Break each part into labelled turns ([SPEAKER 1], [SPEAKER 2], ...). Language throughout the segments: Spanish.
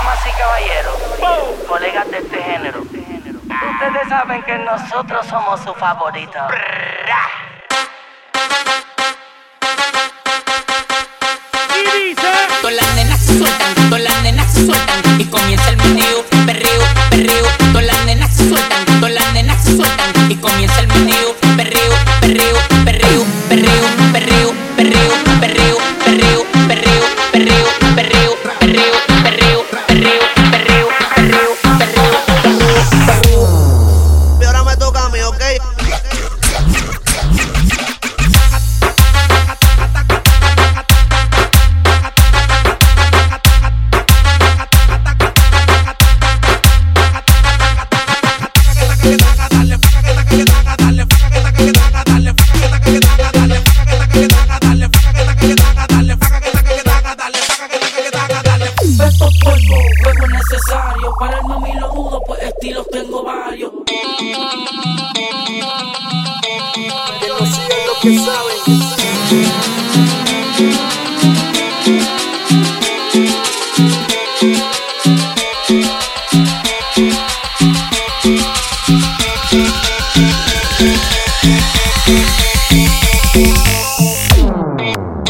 [SPEAKER 1] Damas y caballeros, ¡Oh! colegas de este género, ustedes saben que nosotros somos su
[SPEAKER 2] favorito. Y dice: Todas las nenas se sueltan, todas las nenas se sueltan y comienza el meneo.
[SPEAKER 3] tanto polvo, luego es necesario. Para el mami lo mudo, pues estilos tengo varios.
[SPEAKER 4] Que no siguen lo que saben.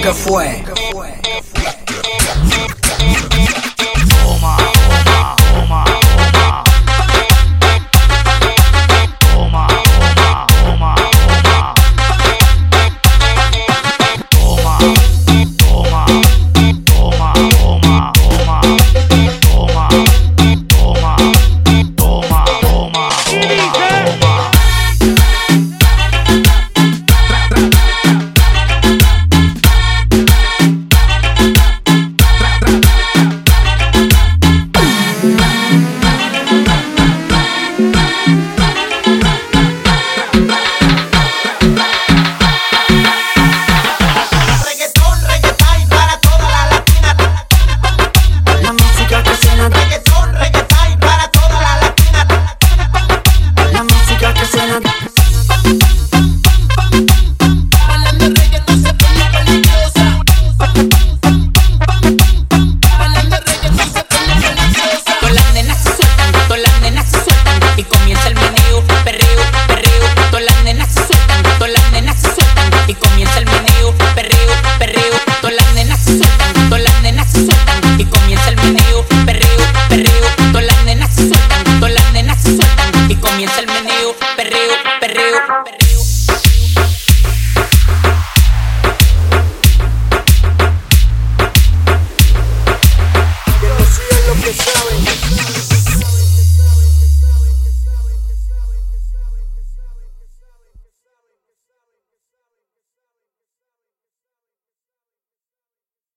[SPEAKER 5] ¿Qué fue?
[SPEAKER 4] Going.